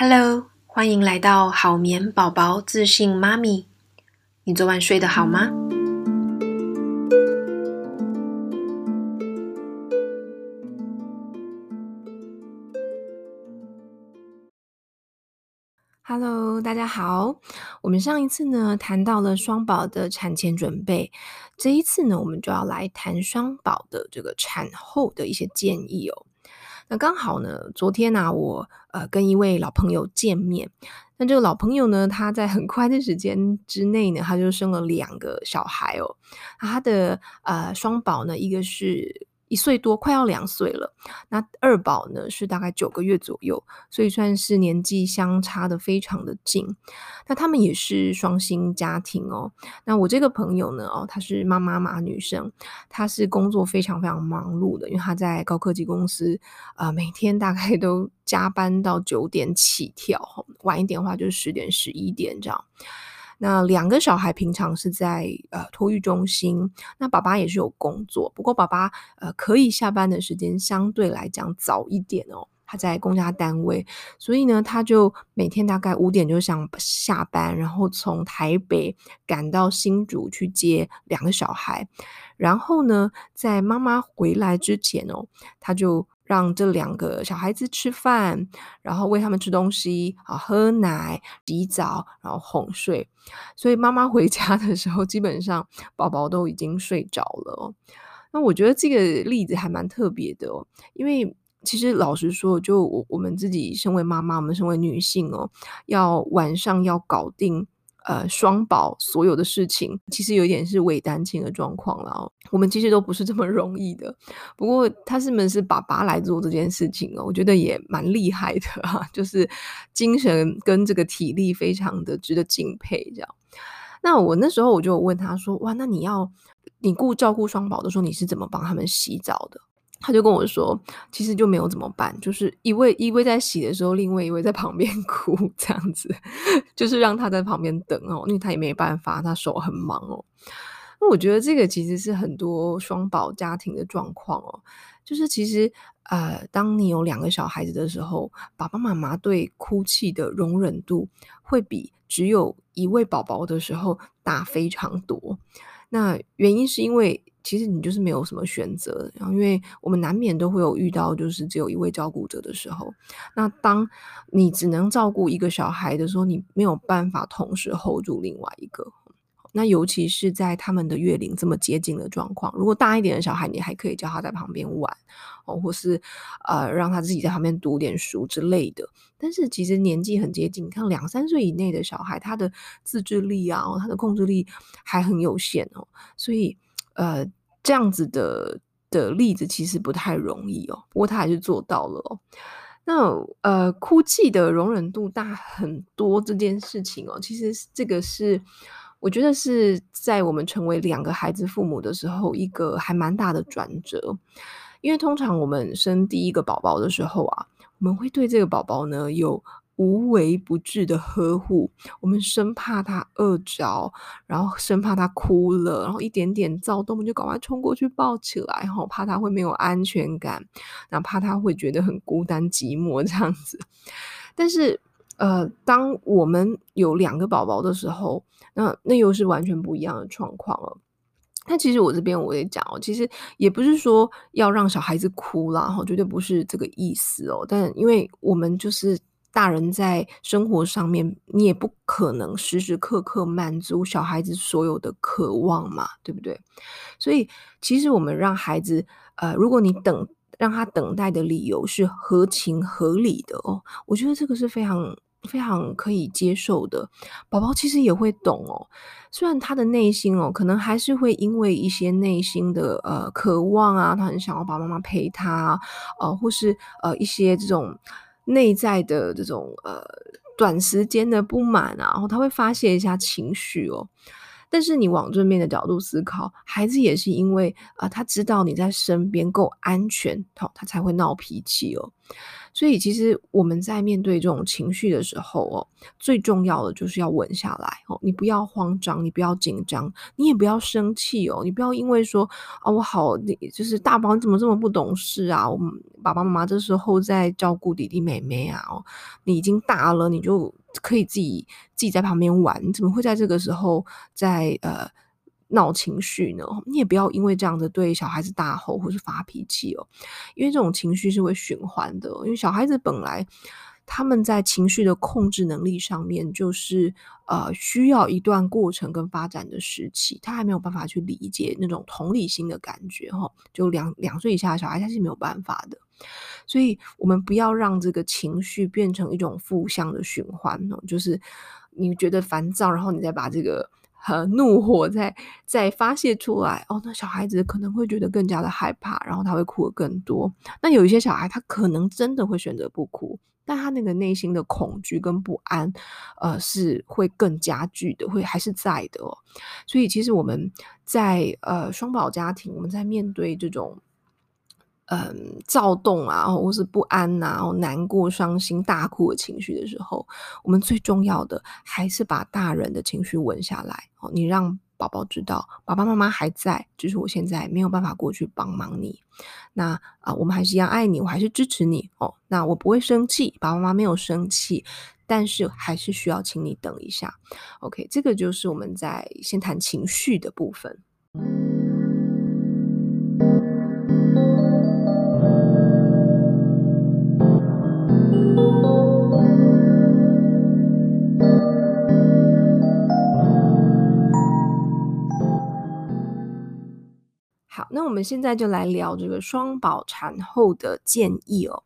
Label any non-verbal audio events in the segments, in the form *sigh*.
Hello，欢迎来到好眠宝宝自信妈咪。你昨晚睡得好吗？Hello，大家好。我们上一次呢谈到了双宝的产前准备，这一次呢我们就要来谈双宝的这个产后的一些建议哦。那刚好呢，昨天呢、我呃跟一位老朋友见面。那这个老朋友呢，他在很快的时间之内呢，他就生了两个小孩哦。他的呃双宝呢，一个是。一岁多，快要两岁了。那二宝呢，是大概九个月左右，所以算是年纪相差的非常的近。那他们也是双薪家庭哦。那我这个朋友呢，哦，她是妈妈嘛，女生，她是工作非常非常忙碌的，因为她在高科技公司，呃，每天大概都加班到九点起跳，晚一点的话就是十点、十一点这样。那两个小孩平常是在呃托育中心，那爸爸也是有工作，不过爸爸呃可以下班的时间相对来讲早一点哦，他在公家单位，所以呢他就每天大概五点就想下班，然后从台北赶到新竹去接两个小孩，然后呢在妈妈回来之前哦，他就。让这两个小孩子吃饭，然后喂他们吃东西啊，喝奶、洗澡，然后哄睡。所以妈妈回家的时候，基本上宝宝都已经睡着了。那我觉得这个例子还蛮特别的哦，因为其实老实说，就我我们自己身为妈妈，我们身为女性哦，要晚上要搞定。呃，双宝所有的事情其实有一点是伪单亲的状况了哦。我们其实都不是这么容易的。不过他是们是爸爸来做这件事情哦，我觉得也蛮厉害的哈，*laughs* 就是精神跟这个体力非常的值得敬佩。这样，那我那时候我就问他说：“哇，那你要你顾照顾双宝的时候，你是怎么帮他们洗澡的？”他就跟我说，其实就没有怎么办，就是一位一位在洗的时候，另外一位在旁边 *laughs* 哭，这样子，就是让他在旁边等哦，因为他也没办法，他手很忙哦。那我觉得这个其实是很多双宝家庭的状况哦，就是其实呃，当你有两个小孩子的时候，爸爸妈妈对哭泣的容忍度会比只有一位宝宝的时候大非常多。那原因是因为。其实你就是没有什么选择，然后因为我们难免都会有遇到，就是只有一位照顾者的时候。那当你只能照顾一个小孩的时候，你没有办法同时 hold 住另外一个。那尤其是在他们的月龄这么接近的状况，如果大一点的小孩，你还可以叫他在旁边玩哦，或是呃让他自己在旁边读点书之类的。但是其实年纪很接近，你看两三岁以内的小孩，他的自制力啊，他的控制力还很有限哦，所以。呃，这样子的的例子其实不太容易哦，不过他还是做到了哦。那呃，哭泣的容忍度大很多这件事情哦，其实这个是我觉得是在我们成为两个孩子父母的时候一个还蛮大的转折，因为通常我们生第一个宝宝的时候啊，我们会对这个宝宝呢有。无微不至的呵护，我们生怕他饿着，然后生怕他哭了，然后一点点躁动，就赶快冲过去抱起来，然后怕他会没有安全感，哪怕他会觉得很孤单寂寞这样子。但是，呃，当我们有两个宝宝的时候，那那又是完全不一样的状况了。那其实我这边我也讲哦，其实也不是说要让小孩子哭啦，哈，绝对不是这个意思哦。但因为我们就是。大人在生活上面，你也不可能时时刻刻满足小孩子所有的渴望嘛，对不对？所以，其实我们让孩子，呃，如果你等让他等待的理由是合情合理的哦，我觉得这个是非常非常可以接受的。宝宝其实也会懂哦，虽然他的内心哦，可能还是会因为一些内心的呃渴望啊，他很想要爸爸妈妈陪他，呃，或是呃一些这种。内在的这种呃短时间的不满啊，然后他会发泄一下情绪哦。但是你往正面的角度思考，孩子也是因为啊、他知道你在身边够安全，他才会闹脾气哦。所以其实我们在面对这种情绪的时候哦，最重要的就是要稳下来哦，你不要慌张，你不要紧张，你也不要生气哦，你不要因为说啊我好，你就是大宝你怎么这么不懂事啊？我们爸爸妈妈这时候在照顾弟弟妹妹啊，哦，你已经大了，你就可以自己自己在旁边玩，你怎么会在这个时候在呃？闹情绪呢，你也不要因为这样子对小孩子大吼或是发脾气哦，因为这种情绪是会循环的。因为小孩子本来他们在情绪的控制能力上面，就是呃需要一段过程跟发展的时期，他还没有办法去理解那种同理心的感觉哈。就两两岁以下的小孩他是没有办法的，所以我们不要让这个情绪变成一种负向的循环哦，就是你觉得烦躁，然后你再把这个。和怒火在在发泄出来哦，那小孩子可能会觉得更加的害怕，然后他会哭的更多。那有一些小孩，他可能真的会选择不哭，但他那个内心的恐惧跟不安，呃，是会更加剧的，会还是在的哦。所以，其实我们在呃双宝家庭，我们在面对这种。嗯，躁动啊，或是不安呐、啊，难过、伤心、大哭的情绪的时候，我们最重要的还是把大人的情绪稳下来。哦，你让宝宝知道，爸爸妈妈还在，就是我现在没有办法过去帮忙你。那啊、我们还是一样爱你，我还是支持你哦。那我不会生气，爸爸妈妈没有生气，但是还是需要请你等一下。OK，这个就是我们在先谈情绪的部分。那我们现在就来聊这个双宝产后的建议哦。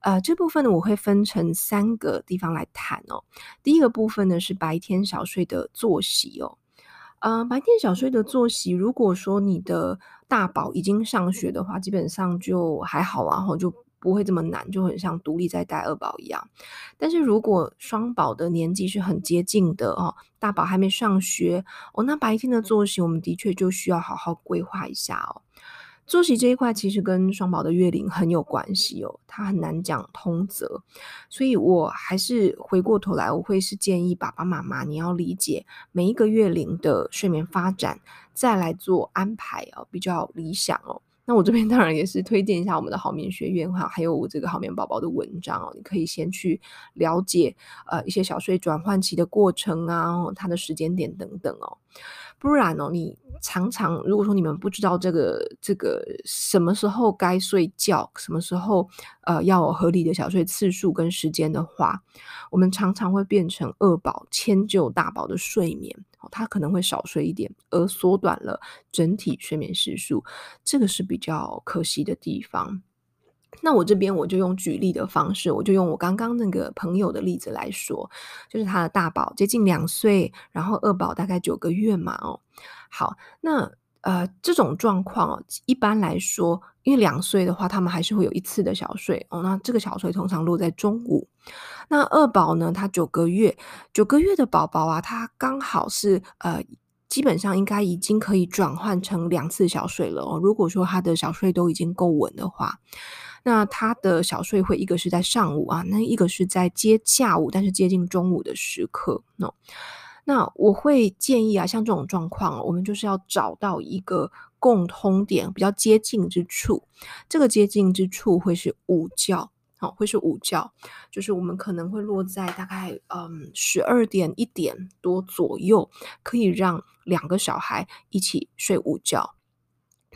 呃，这部分呢，我会分成三个地方来谈哦。第一个部分呢是白天小睡的作息哦。呃，白天小睡的作息，如果说你的大宝已经上学的话，基本上就还好啊，然后就。不会这么难，就很像独立在带二宝一样。但是如果双宝的年纪是很接近的哦，大宝还没上学哦，那白天的作息我们的确就需要好好规划一下哦。作息这一块其实跟双宝的月龄很有关系哦，它很难讲通则，所以我还是回过头来，我会是建议爸爸妈妈你要理解每一个月龄的睡眠发展，再来做安排哦，比较理想哦。那我这边当然也是推荐一下我们的好眠学院哈，还有我这个好眠宝宝的文章哦，你可以先去了解呃一些小睡转换期的过程啊，它的时间点等等哦。不然哦，你常常如果说你们不知道这个这个什么时候该睡觉，什么时候呃要有合理的小睡次数跟时间的话，我们常常会变成二宝迁就大宝的睡眠。他可能会少睡一点，而缩短了整体睡眠时数，这个是比较可惜的地方。那我这边我就用举例的方式，我就用我刚刚那个朋友的例子来说，就是他的大宝接近两岁，然后二宝大概九个月嘛。哦，好，那。呃，这种状况一般来说，因为两岁的话，他们还是会有一次的小睡哦。那这个小睡通常落在中午。那二宝呢，他九个月，九个月的宝宝啊，他刚好是呃，基本上应该已经可以转换成两次小睡了哦。如果说他的小睡都已经够稳的话，那他的小睡会一个是在上午啊，那一个是在接下午，但是接近中午的时刻，那我会建议啊，像这种状况，我们就是要找到一个共通点，比较接近之处。这个接近之处会是午觉，好，会是午觉，就是我们可能会落在大概嗯十二点一点多左右，可以让两个小孩一起睡午觉。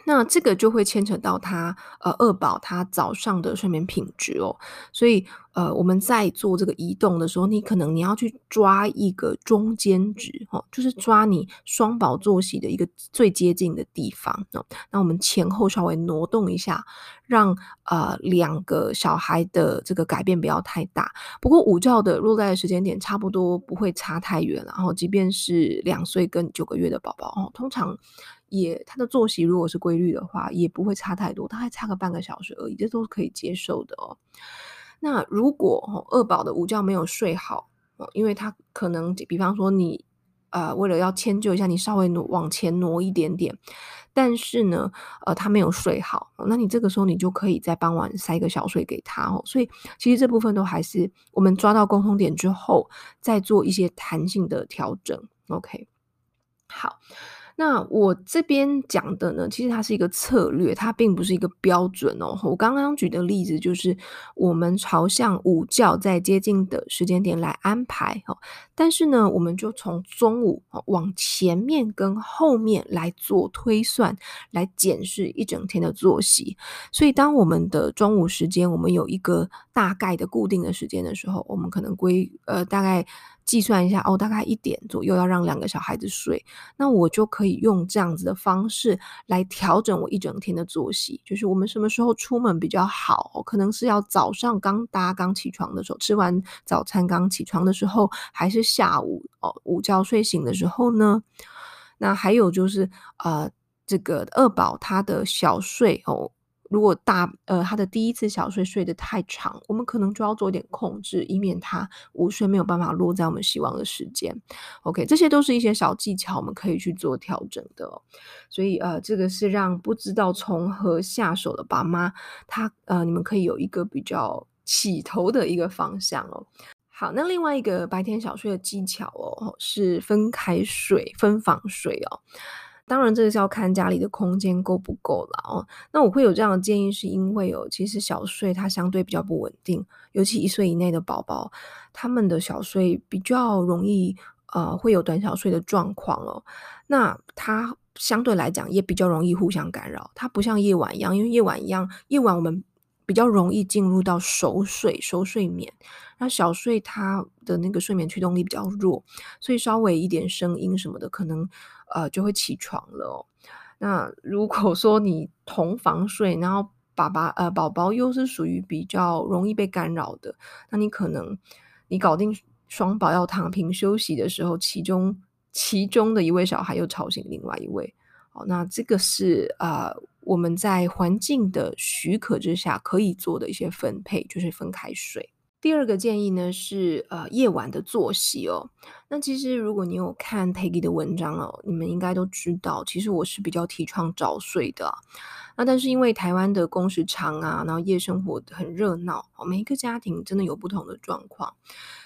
那这个就会牵扯到他呃二宝他早上的睡眠品质哦，所以呃我们在做这个移动的时候，你可能你要去抓一个中间值哦，就是抓你双宝作息的一个最接近的地方哦。那我们前后稍微挪动一下，让呃两个小孩的这个改变不要太大。不过午觉的落在的时间点差不多不会差太远，然后即便是两岁跟九个月的宝宝哦，通常。也，他的作息如果是规律的话，也不会差太多，大概差个半个小时而已，这都是可以接受的哦。那如果二宝的午觉没有睡好哦，因为他可能，比方说你呃，为了要迁就一下你，稍微挪往前挪一点点。但是呢，呃，他没有睡好，那你这个时候你就可以在傍晚塞个小睡给他哦。所以其实这部分都还是我们抓到沟通点之后，再做一些弹性的调整。OK，好。那我这边讲的呢，其实它是一个策略，它并不是一个标准哦。我刚刚举的例子就是我们朝向午觉在接近的时间点来安排哦。但是呢，我们就从中午往前面跟后面来做推算，来检视一整天的作息。所以，当我们的中午时间我们有一个大概的固定的时间的时候，我们可能归呃大概。计算一下哦，大概一点左右要让两个小孩子睡，那我就可以用这样子的方式来调整我一整天的作息。就是我们什么时候出门比较好？可能是要早上刚搭刚起床的时候，吃完早餐刚起床的时候，还是下午哦午觉睡醒的时候呢？那还有就是呃，这个二宝他的小睡哦。如果大呃他的第一次小睡睡得太长，我们可能就要做一点控制，以免他午睡没有办法落在我们希望的时间。OK，这些都是一些小技巧，我们可以去做调整的哦。所以呃，这个是让不知道从何下手的爸妈，他呃你们可以有一个比较起头的一个方向哦。好，那另外一个白天小睡的技巧哦，是分开睡、分房睡哦。当然，这个是要看家里的空间够不够了哦。那我会有这样的建议，是因为哦，其实小睡它相对比较不稳定，尤其一岁以内的宝宝，他们的小睡比较容易呃会有短小睡的状况哦。那它相对来讲也比较容易互相干扰，它不像夜晚一样，因为夜晚一样，夜晚我们比较容易进入到熟睡、熟睡眠。那小睡它的那个睡眠驱动力比较弱，所以稍微一点声音什么的，可能。呃，就会起床了哦。那如果说你同房睡，然后爸爸呃宝宝又是属于比较容易被干扰的，那你可能你搞定双宝要躺平休息的时候，其中其中的一位小孩又吵醒另外一位。哦，那这个是呃我们在环境的许可之下可以做的一些分配，就是分开睡。第二个建议呢是呃夜晚的作息哦。那其实如果你有看 Peggy 的文章哦，你们应该都知道，其实我是比较提倡早睡的。那但是因为台湾的工时长啊，然后夜生活很热闹，每一个家庭真的有不同的状况，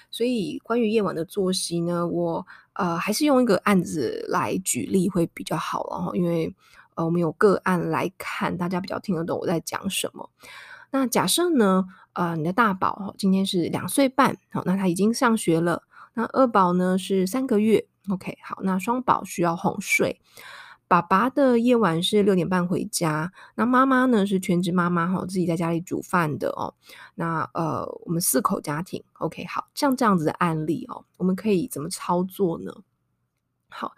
所以关于夜晚的作息呢，我呃还是用一个案子来举例会比较好了哈，因为呃我们有个案来看，大家比较听得懂我在讲什么。那假设呢，呃，你的大宝今天是两岁半，好，那他已经上学了。那二宝呢是三个月，OK，好，那双宝需要哄睡。爸爸的夜晚是六点半回家，那妈妈呢是全职妈妈哈，自己在家里煮饭的哦。那呃，我们四口家庭，OK，好，像这样子的案例哦，我们可以怎么操作呢？好。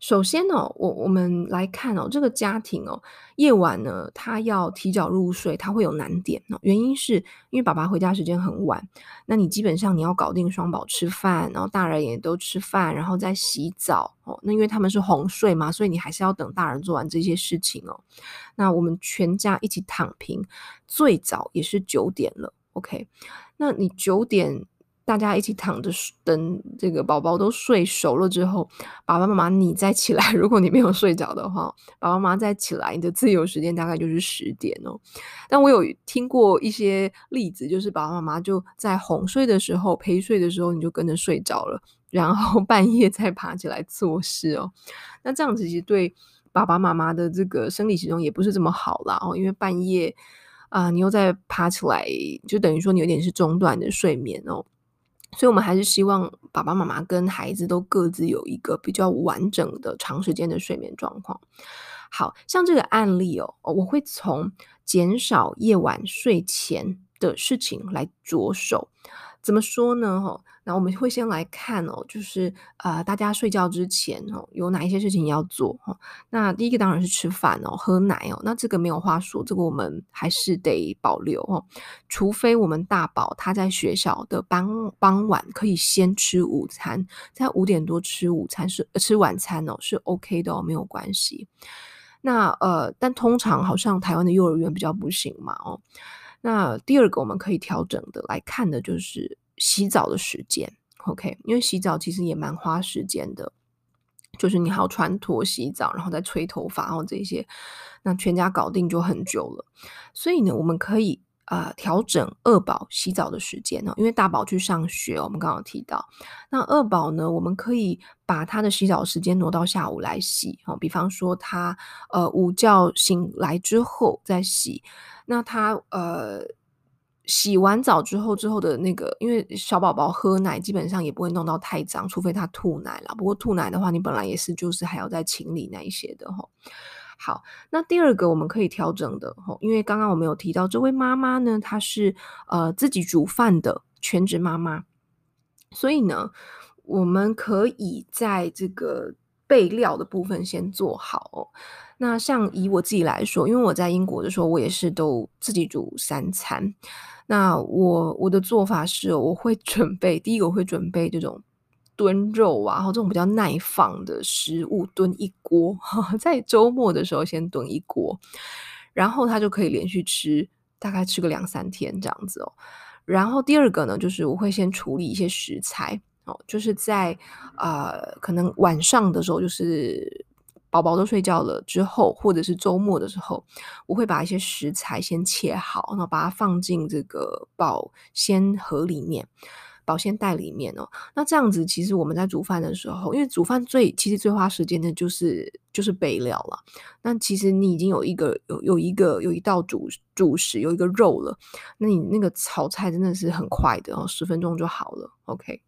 首先呢、我我们来看哦，这个家庭哦，夜晚呢，他要提早入睡，他会有难点哦。原因是因为爸爸回家时间很晚，那你基本上你要搞定双宝吃饭，然后大人也都吃饭，然后再洗澡哦。那因为他们是哄睡嘛，所以你还是要等大人做完这些事情哦。那我们全家一起躺平，最早也是九点了，OK？那你九点。大家一起躺着等这个宝宝都睡熟了之后，爸爸妈妈你再起来。*laughs* 如果你没有睡着的话，爸爸妈妈再起来，你的自由时间大概就是十点哦。但我有听过一些例子，就是爸爸妈妈就在哄睡的时候、陪睡的时候，你就跟着睡着了，*laughs* 然后半夜再爬起来做事哦。那这样子其实对爸爸妈妈的这个生理时钟也不是这么好啦哦，因为半夜啊、你又再爬起来，就等于说你有点是中断的睡眠哦。所以，我们还是希望爸爸妈妈跟孩子都各自有一个比较完整的长时间的睡眠状况。好像这个案例哦，我会从减少夜晚睡前的事情来着手。怎么说呢？哈。那我们会先来看哦，就是呃，大家睡觉之前哦，有哪一些事情要做哈？那第一个当然是吃饭哦，喝奶哦。那这个没有话说，这个我们还是得保留哦。除非我们大宝他在学校的傍傍晚可以先吃午餐，在五点多吃午餐是吃晚餐哦，是 OK 的哦，没有关系。那呃，但通常好像台湾的幼儿园比较不行嘛哦。那第二个我们可以调整的来看的就是。洗澡的时间，OK，因为洗澡其实也蛮花时间的。就是你还要穿脱洗澡，然后再吹头发，然后这些，那全家搞定就很久了。所以呢，我们可以呃调整二宝洗澡的时间哦，因为大宝去上学，我们刚刚提到，那二宝呢，我们可以把他的洗澡时间挪到下午来洗哦，比方说他呃午觉醒来之后再洗，那他呃。洗完澡之后，之后的那个，因为小宝宝喝奶基本上也不会弄到太脏，除非他吐奶了。不过吐奶的话，你本来也是就是还要再清理那一些的齁。好，那第二个我们可以调整的齁，因为刚刚我们有提到这位妈妈呢，她是呃自己煮饭的全职妈妈，所以呢，我们可以在这个备料的部分先做好哦。那像以我自己来说，因为我在英国的时候，我也是都自己煮三餐。那我我的做法是，我会准备第一个我会准备这种炖肉啊，然后这种比较耐放的食物炖一锅，*laughs* 在周末的时候先炖一锅，然后它就可以连续吃，大概吃个两三天这样子哦。然后第二个呢，就是我会先处理一些食材就是在呃可能晚上的时候就是。宝宝都睡觉了之后，或者是周末的时候，我会把一些食材先切好，然后把它放进这个保鲜盒里面、保鲜袋里面哦。那这样子，其实我们在煮饭的时候，因为煮饭最其实最花时间的就是就是备料了。那其实你已经有一个有有一个有一道主主食，有一个肉了，那你那个炒菜真的是很快的哦，十分钟就好了。OK，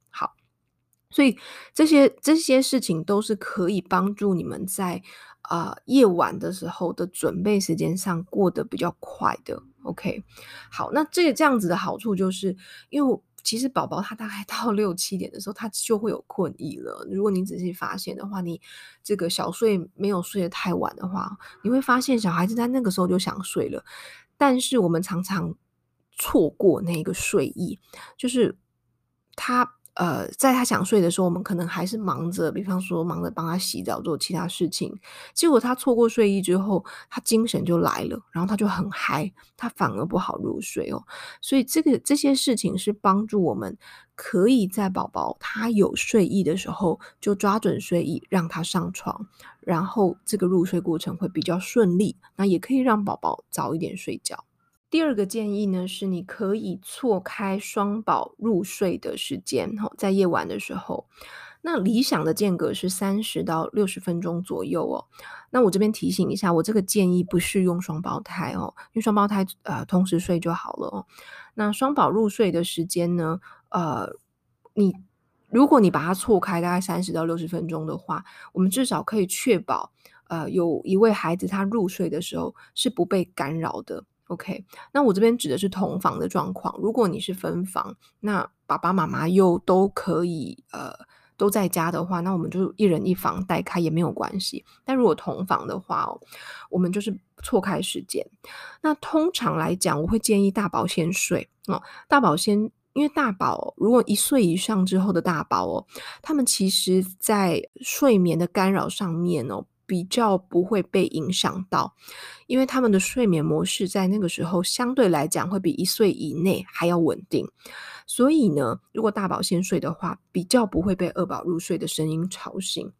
所以这些这些事情都是可以帮助你们在啊、夜晚的时候的准备时间上过得比较快的。OK，好，那这个这样子的好处就是，因为其实宝宝他大概到六七点的时候，他就会有困意了。如果你仔细发现的话，你这个小睡没有睡得太晚的话，你会发现小孩子在那个时候就想睡了。但是我们常常错过那个睡意，就是他。呃，在他想睡的时候，我们可能还是忙着，比方说忙着帮他洗澡做其他事情。结果他错过睡意之后，他精神就来了，然后他就很嗨，他反而不好入睡哦。所以这个这些事情是帮助我们可以在宝宝他有睡意的时候就抓准睡意让他上床，然后这个入睡过程会比较顺利。那也可以让宝宝早一点睡觉。第二个建议呢，是你可以错开双宝入睡的时间，哈在夜晚的时候，那理想的间隔是三十到六十分钟左右哦。那我这边提醒一下，我这个建议不适用双胞胎哦，因为双胞胎呃同时睡就好了哦。那双宝入睡的时间呢，呃，你如果你把它错开大概三十到六十分钟的话，我们至少可以确保呃有一位孩子他入睡的时候是不被干扰的。OK，那我这边指的是同房的状况。如果你是分房，那爸爸妈妈又都可以呃都在家的话，那我们就一人一房带开也没有关系。但如果同房的话哦，我们就是错开时间。那通常来讲，我会建议大宝先睡哦。大宝先，因为大宝如果一岁以上之后的大宝哦，他们其实在睡眠的干扰上面哦。比较不会被影响到，因为他们的睡眠模式在那个时候相对来讲会比一岁以内还要稳定，所以呢，如果大宝先睡的话，比较不会被二宝入睡的声音吵醒。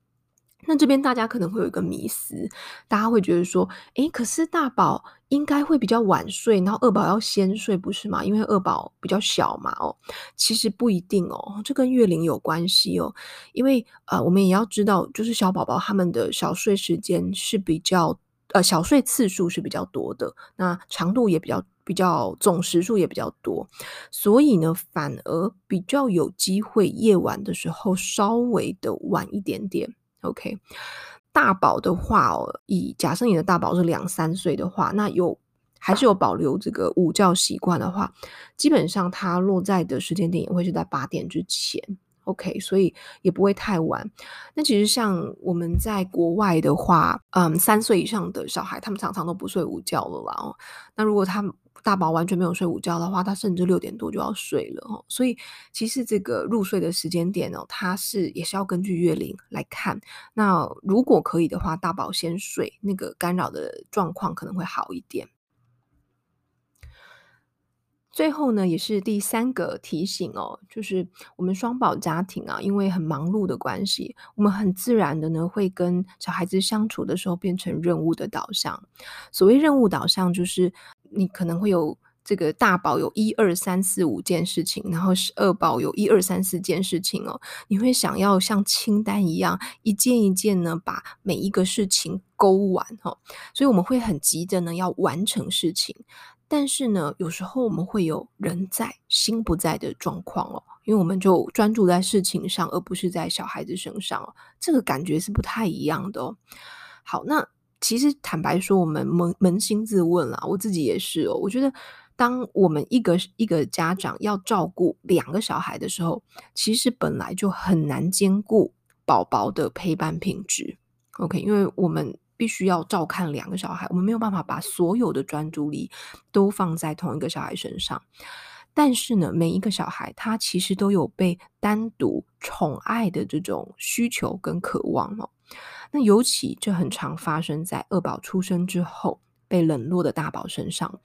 那这边大家可能会有一个迷思，大家会觉得说，诶，可是大宝应该会比较晚睡，然后二宝要先睡，不是吗？因为二宝比较小嘛，哦，其实不一定哦，这跟月龄有关系哦。因为呃，我们也要知道，就是小宝宝他们的小睡时间是比较，呃，小睡次数是比较多的，那长度也比较比较总时数也比较多，所以呢，反而比较有机会夜晚的时候稍微的晚一点点。OK，大宝的话哦，以假设你的大宝是两三岁的话，那有还是有保留这个午觉习惯的话，基本上他落在的时间点也会是在八点之前。OK，所以也不会太晚。那其实像我们在国外的话，嗯，三岁以上的小孩，他们常常都不睡午觉了啦哦。那如果他大宝完全没有睡午觉的话，他甚至六点多就要睡了哦。所以其实这个入睡的时间点哦，它是也是要根据月龄来看。那如果可以的话，大宝先睡，那个干扰的状况可能会好一点。最后呢，也是第三个提醒哦，就是我们双宝家庭啊，因为很忙碌的关系，我们很自然的呢，会跟小孩子相处的时候变成任务的导向。所谓任务导向，就是你可能会有这个大宝有一二三四五件事情，然后是二宝有一二三四件事情哦，你会想要像清单一样，一件一件呢，把每一个事情勾完哦，所以我们会很急着呢，要完成事情。但是呢，有时候我们会有人在心不在的状况哦，因为我们就专注在事情上，而不是在小孩子身上哦，这个感觉是不太一样的哦。好，那其实坦白说，我们扪扪心自问啦，我自己也是哦。我觉得，当我们一个一个家长要照顾两个小孩的时候，其实本来就很难兼顾宝宝的陪伴品质。OK，因为我们。必须要照看两个小孩，我们没有办法把所有的专注力都放在同一个小孩身上。但是呢，每一个小孩他其实都有被单独宠爱的这种需求跟渴望哦。那尤其这很常发生在二宝出生之后被冷落的大宝身上，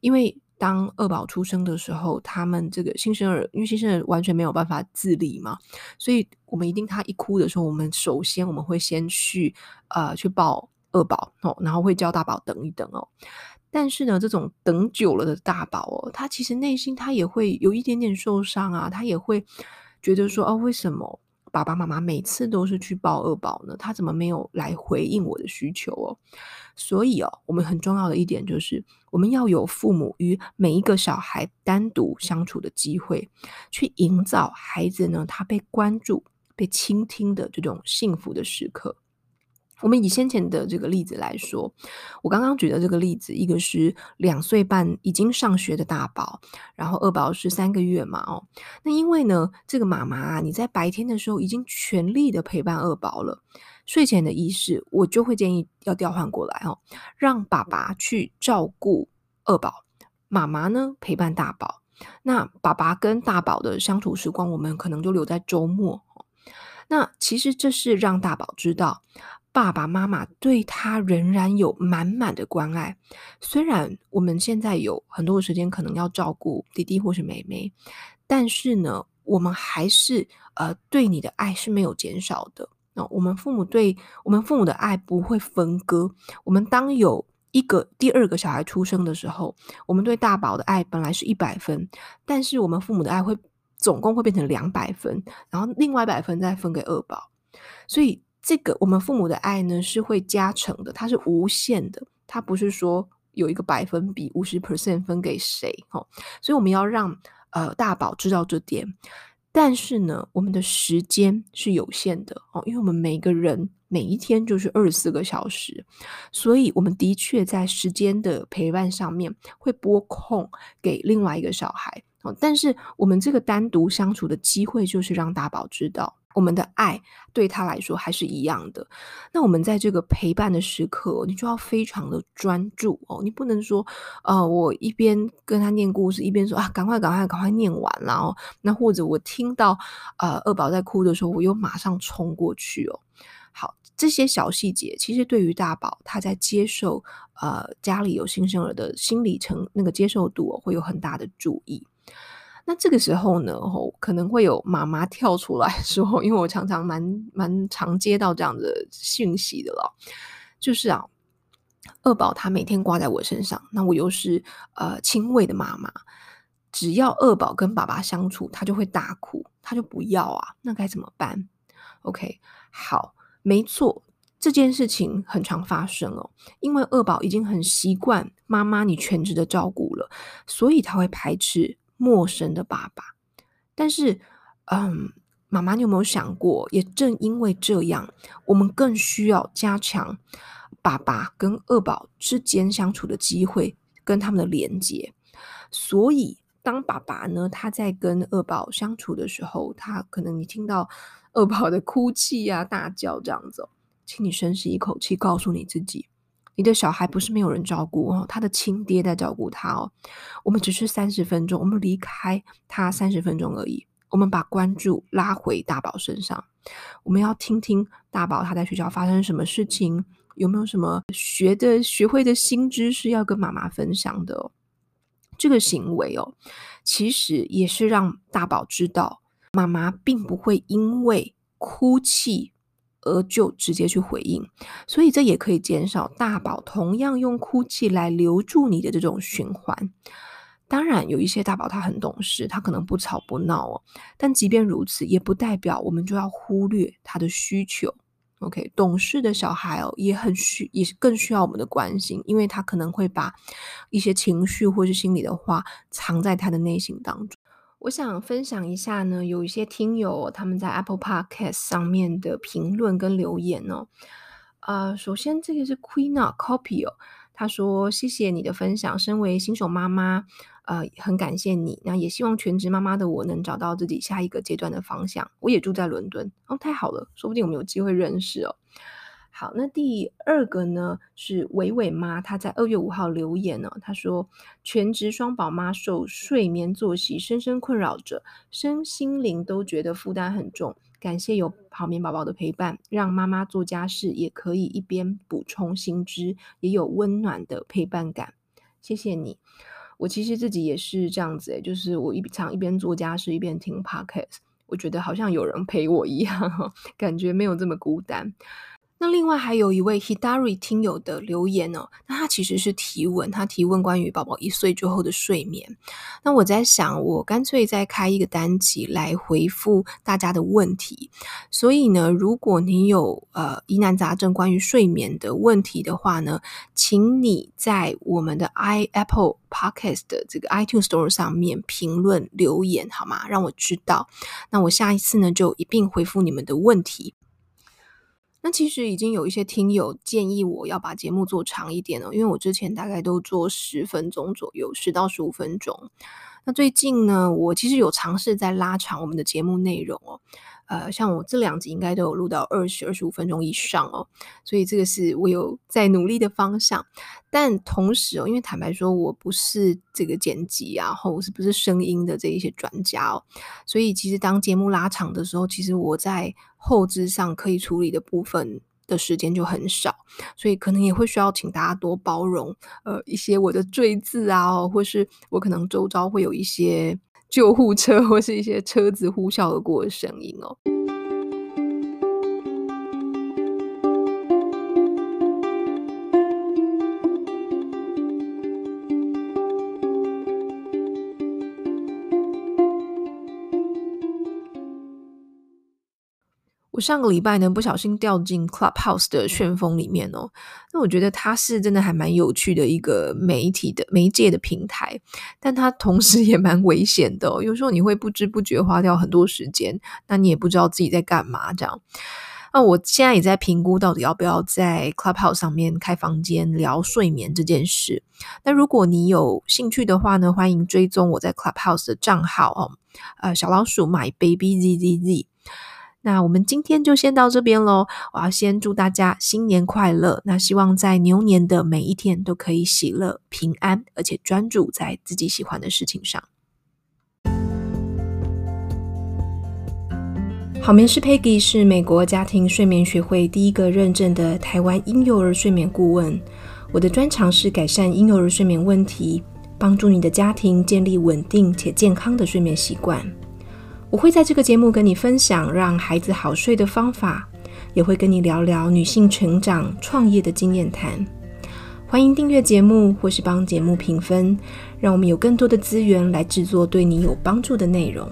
因为。当二宝出生的时候，他们这个新生儿，因为新生儿完全没有办法自理嘛，所以我们一定他一哭的时候，我们首先我们会先去呃去抱二宝哦，然后会叫大宝等一等哦。但是呢，这种等久了的大宝哦，他其实内心他也会有一点点受伤啊，他也会觉得说哦，为什么？爸爸妈妈每次都是去抱二宝呢，他怎么没有来回应我的需求哦？所以哦，我们很重要的一点就是，我们要有父母与每一个小孩单独相处的机会，去营造孩子呢，他被关注、被倾听的这种幸福的时刻。我们以先前的这个例子来说，我刚刚举的这个例子，一个是两岁半已经上学的大宝，然后二宝是三个月嘛，哦，那因为呢，这个妈妈啊，你在白天的时候已经全力的陪伴二宝了，睡前的仪式，我就会建议要调换过来哦，让爸爸去照顾二宝，妈妈呢陪伴大宝，那爸爸跟大宝的相处时光，我们可能就留在周末。那其实这是让大宝知道。爸爸妈妈对他仍然有满满的关爱，虽然我们现在有很多的时间可能要照顾弟弟或是妹妹，但是呢，我们还是呃对你的爱是没有减少的。那我们父母对我们父母的爱不会分割。我们当有一个第二个小孩出生的时候，我们对大宝的爱本来是一百分，但是我们父母的爱会总共会变成两百分，然后另外一百分再分给二宝，所以。这个我们父母的爱呢，是会加成的，它是无限的，它不是说有一个百分比五十 percent 分给谁哦，所以我们要让呃大宝知道这点。但是呢，我们的时间是有限的哦，因为我们每个人每一天就是二十四个小时，所以我们的确在时间的陪伴上面会拨空给另外一个小孩但是我们这个单独相处的机会就是让大宝知道。我们的爱对他来说还是一样的。那我们在这个陪伴的时刻，你就要非常的专注哦。你不能说，呃，我一边跟他念故事，一边说啊，赶快赶快赶快念完，然后那或者我听到呃二宝在哭的时候，我又马上冲过去哦。好，这些小细节其实对于大宝他在接受呃家里有新生儿的心理程那个接受度，会有很大的注意。那这个时候呢，吼，可能会有妈妈跳出来 *laughs* 说，因为我常常蛮蛮常接到这样的讯息的了，就是啊，二宝他每天挂在我身上，那我又是呃亲喂的妈妈，只要二宝跟爸爸相处，他就会大哭，他就不要啊，那该怎么办？OK，好，没错，这件事情很常发生哦，因为二宝已经很习惯妈妈你全职的照顾了，所以他会排斥。陌生的爸爸，但是，嗯，妈妈，你有没有想过？也正因为这样，我们更需要加强爸爸跟二宝之间相处的机会，跟他们的连接。所以，当爸爸呢，他在跟二宝相处的时候，他可能你听到二宝的哭泣呀、啊、大叫这样子，请你深吸一口气，告诉你自己。你的小孩不是没有人照顾哦，他的亲爹在照顾他哦。我们只是三十分钟，我们离开他三十分钟而已。我们把关注拉回大宝身上，我们要听听大宝他在学校发生什么事情，有没有什么学的学会的新知识要跟妈妈分享的哦。这个行为哦，其实也是让大宝知道，妈妈并不会因为哭泣而就直接去回应，所以这也可以减少大宝同样用哭泣来留住你的这种循环。当然，有一些大宝他很懂事，他可能不吵不闹哦，但即便如此，也不代表我们就要忽略他的需求。OK，懂事的小孩哦，也很需，也是更需要我们的关心，因为他可能会把一些情绪或是心里的话藏在他的内心当中。我想分享一下呢，有一些听友他们在 Apple Podcast 上面的评论跟留言哦。呃，首先这个是 Queena Copy 哦，他说：“谢谢你的分享，身为新手妈妈。”呃，很感谢你，那也希望全职妈妈的我能找到自己下一个阶段的方向。我也住在伦敦哦，太好了，说不定我们有机会认识哦。好，那第二个呢是伟伟妈，她在二月五号留言呢，她说全职双宝妈受睡眠作息深深困扰着，身心灵都觉得负担很重。感谢有好眠宝宝的陪伴，让妈妈做家事也可以一边补充新知，也有温暖的陪伴感。谢谢你。我其实自己也是这样子诶，就是我一常一边做家事一边听 podcast，我觉得好像有人陪我一样，感觉没有这么孤单。那另外还有一位 Hidari 听友的留言哦，那他其实是提问，他提问关于宝宝一岁之后的睡眠。那我在想，我干脆再开一个单集来回复大家的问题。所以呢，如果你有呃疑难杂症关于睡眠的问题的话呢，请你在我们的 i Apple Podcast 的这个 iTunes Store 上面评论留言好吗？让我知道。那我下一次呢就一并回复你们的问题。那其实已经有一些听友建议我要把节目做长一点了，因为我之前大概都做十分钟左右，十到十五分钟。那最近呢，我其实有尝试在拉长我们的节目内容哦。呃，像我这两集应该都有录到二十、二十五分钟以上哦，所以这个是我有在努力的方向。但同时哦，因为坦白说，我不是这个剪辑啊，或是不是声音的这一些专家哦，所以其实当节目拉长的时候，其实我在后制上可以处理的部分的时间就很少，所以可能也会需要请大家多包容。呃，一些我的赘字啊，或是我可能周遭会有一些。救护车或是一些车子呼啸而过的声音哦。我上个礼拜呢，不小心掉进 Clubhouse 的旋风里面哦。那我觉得它是真的还蛮有趣的一个媒体的媒介的平台，但它同时也蛮危险的。有时候你会不知不觉花掉很多时间，那你也不知道自己在干嘛这样。那我现在也在评估到底要不要在 Clubhouse 上面开房间聊睡眠这件事。那如果你有兴趣的话呢，欢迎追踪我在 Clubhouse 的账号哦。呃，小老鼠 My Baby ZZZ。那我们今天就先到这边喽。我要先祝大家新年快乐。那希望在牛年的每一天都可以喜乐平安，而且专注在自己喜欢的事情上。好眠师 Peggy 是美国家庭睡眠学会第一个认证的台湾婴幼儿睡眠顾问。我的专长是改善婴幼儿睡眠问题，帮助你的家庭建立稳定且健康的睡眠习惯。我会在这个节目跟你分享让孩子好睡的方法，也会跟你聊聊女性成长、创业的经验谈。欢迎订阅节目或是帮节目评分，让我们有更多的资源来制作对你有帮助的内容。